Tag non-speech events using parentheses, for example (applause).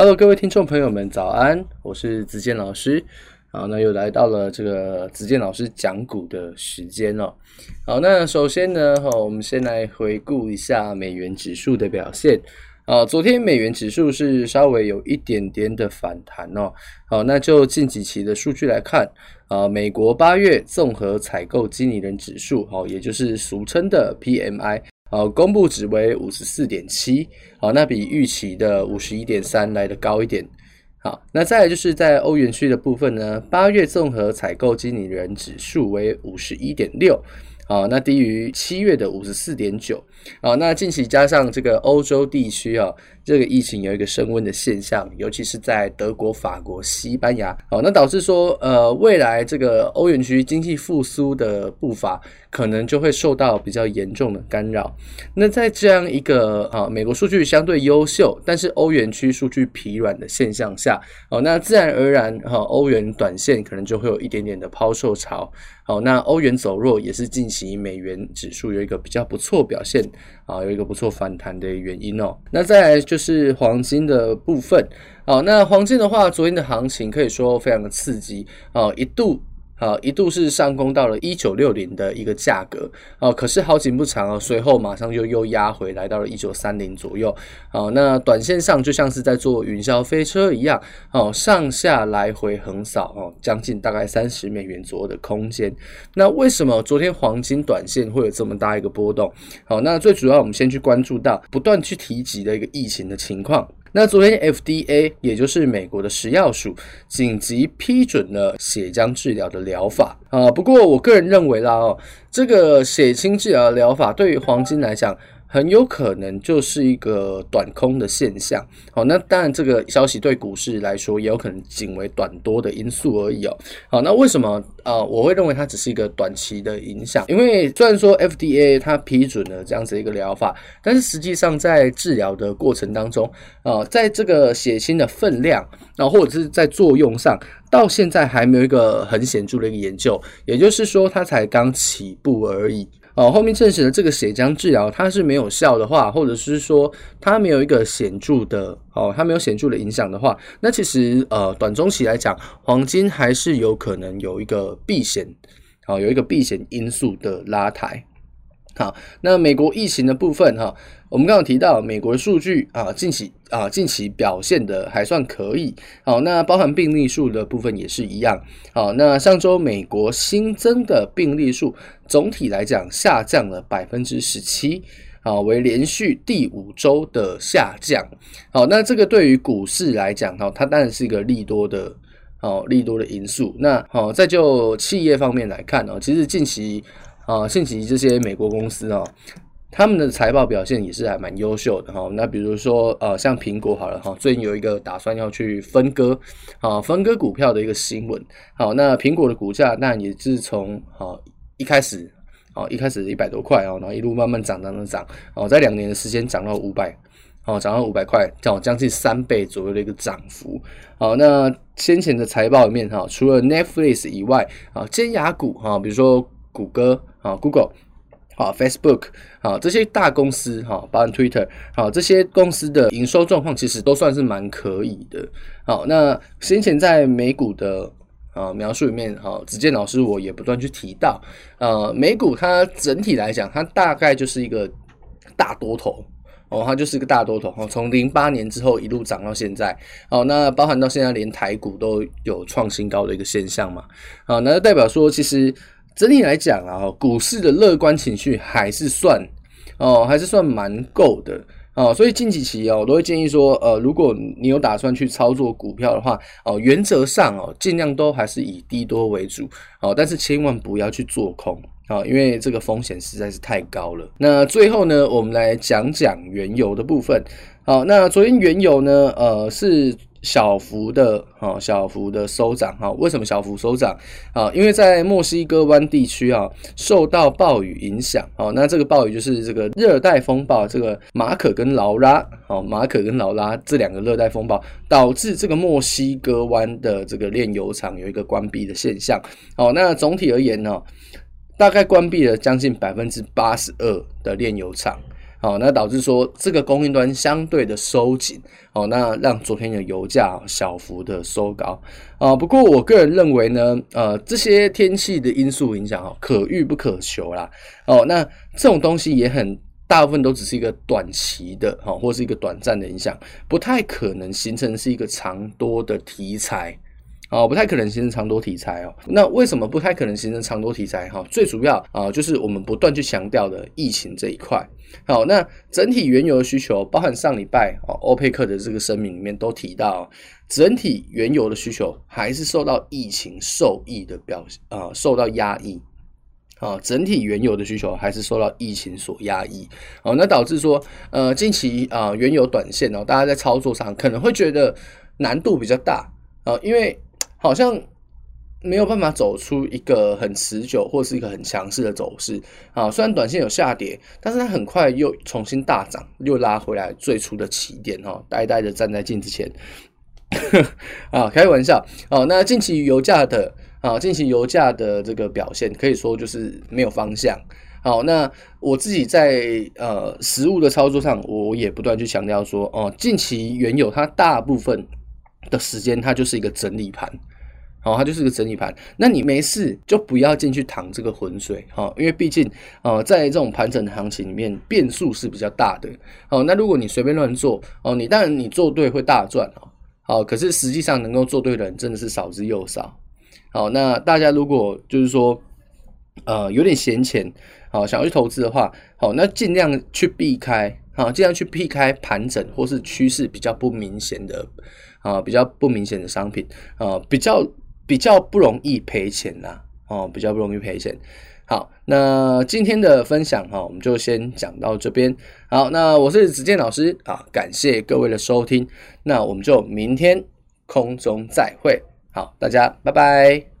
Hello，各位听众朋友们，早安！我是子健老师。好，那又来到了这个子健老师讲股的时间哦。好，那首先呢，哈，我们先来回顾一下美元指数的表现。啊，昨天美元指数是稍微有一点点的反弹哦。好，那就近几期的数据来看，啊，美国八月综合采购经理人指数，好，也就是俗称的 PMI。好，公布值为五十四点七，好，那比预期的五十一点三来得高一点。好，那再来就是在欧元区的部分呢，八月综合采购经理人指数为五十一点六。好，那低于七月的五十四点九。好，那近期加上这个欧洲地区啊，这个疫情有一个升温的现象，尤其是在德国、法国、西班牙。好，那导致说，呃，未来这个欧元区经济复苏的步伐可能就会受到比较严重的干扰。那在这样一个啊，美国数据相对优秀，但是欧元区数据疲软的现象下，哦，那自然而然哈，欧元短线可能就会有一点点的抛售潮。好，那欧元走弱也是近期美元指数有一个比较不错表现啊，有一个不错反弹的原因哦。那再来就是黄金的部分，好，那黄金的话，昨天的行情可以说非常的刺激啊，一度。好，一度是上攻到了一九六零的一个价格，哦，可是好景不长哦，随后马上就又压回来到了一九三零左右。好，那短线上就像是在做云霄飞车一样，哦，上下来回横扫哦，将近大概三十美元左右的空间。那为什么昨天黄金短线会有这么大一个波动？好，那最主要我们先去关注到不断去提及的一个疫情的情况。那昨天 FDA 也就是美国的食药署紧急批准了血浆治疗的疗法啊，不过我个人认为啦哦，这个血清治疗疗法对于黄金来讲。很有可能就是一个短空的现象，好，那当然这个消息对股市来说也有可能仅为短多的因素而已哦。好，那为什么、呃？我会认为它只是一个短期的影响，因为虽然说 FDA 它批准了这样子一个疗法，但是实际上在治疗的过程当中、呃，在这个血清的分量啊，或者是在作用上，到现在还没有一个很显著的一个研究，也就是说它才刚起步而已。哦，后面证实了这个血浆治疗它是没有效的话，或者是说它没有一个显著的哦，它没有显著的影响的话，那其实呃短中期来讲，黄金还是有可能有一个避险，好，有一个避险因素的拉抬。好，那美国疫情的部分哈，我们刚刚提到美国的数据啊，近期啊近期表现的还算可以。好，那包含病例数的部分也是一样。好，那上周美国新增的病例数总体来讲下降了百分之十七，啊，为连续第五周的下降。好，那这个对于股市来讲哈，它当然是一个利多的哦，利多的因素。那好，再就企业方面来看呢，其实近期。啊，近期这些美国公司啊，他们的财报表现也是还蛮优秀的哈。那比如说，呃，像苹果好了哈，最近有一个打算要去分割，啊，分割股票的一个新闻。好，那苹果的股价那也是从啊一开始啊一开始一百多块啊，然后一路慢慢涨涨涨涨，哦，在两年的时间涨到五百，哦，涨到五百块，涨将近三倍左右的一个涨幅。好，那先前的财报里面哈，除了 Netflix 以外，啊，尖牙股哈，比如说。谷歌啊，Google 啊，Facebook 啊，这些大公司哈，包含 Twitter 啊，这些公司的营收状况其实都算是蛮可以的。好，那先前在美股的啊描述里面，哈，子健老师我也不断去提到，呃，美股它整体来讲，它大概就是一个大多头哦，它就是一个大多头哦，从零八年之后一路涨到现在，哦，那包含到现在连台股都有创新高的一个现象嘛，啊，那就代表说其实。整体来讲啊，股市的乐观情绪还是算哦，还是算蛮够的哦，所以近几期哦，我都会建议说，呃，如果你有打算去操作股票的话，哦，原则上哦，尽量都还是以低多为主哦，但是千万不要去做空啊，因为这个风险实在是太高了。那最后呢，我们来讲讲原油的部分。好，那昨天原油呢，呃，是。小幅的哈，小幅的收涨哈。为什么小幅收涨啊？因为在墨西哥湾地区啊，受到暴雨影响哦。那这个暴雨就是这个热带风暴，这个马可跟劳拉哦，马可跟劳拉这两个热带风暴，导致这个墨西哥湾的这个炼油厂有一个关闭的现象。哦，那总体而言呢，大概关闭了将近百分之八十二的炼油厂。好，那导致说这个供应端相对的收紧，好，那让昨天的油价小幅的收高啊。不过我个人认为呢，呃，这些天气的因素影响哈，可遇不可求啦。哦，那这种东西也很大部分都只是一个短期的哈，或是一个短暂的影响，不太可能形成是一个长多的题材。哦，不太可能形成长多题材哦。那为什么不太可能形成长多题材？哈，最主要啊，就是我们不断去强调的疫情这一块。好，那整体原油的需求，包含上礼拜哦，欧佩克的这个声明里面都提到，整体原油的需求还是受到疫情受益的表现啊，受到压抑。啊，整体原油的需求还是受到疫情所压抑。哦，那导致说，呃，近期啊，原油短线哦，大家在操作上可能会觉得难度比较大啊，因为。好像没有办法走出一个很持久或是一个很强势的走势啊。虽然短线有下跌，但是它很快又重新大涨，又拉回来最初的起点哈。呆呆的站在镜子前 (laughs) 啊，开玩笑哦。那近期油价的啊，近期油价的这个表现可以说就是没有方向。好，那我自己在呃实物的操作上，我也不断去强调说哦，近期原油它大部分的时间它就是一个整理盘。好，它就是个整理盘。那你没事就不要进去淌这个浑水，哈，因为毕竟，呃，在这种盘整的行情里面，变数是比较大的。好，那如果你随便乱做，哦，你当然你做对会大赚，哦，好，可是实际上能够做对的人真的是少之又少。好，那大家如果就是说，呃，有点闲钱，好，想要去投资的话，好，那尽量去避开，好，尽量去避开盘整或是趋势比较不明显的，啊，比较不明显的商品，啊，比较。比较不容易赔钱呐，哦，比较不容易赔钱。好，那今天的分享哈，我们就先讲到这边。好，那我是子健老师啊，感谢各位的收听，那我们就明天空中再会。好，大家拜拜。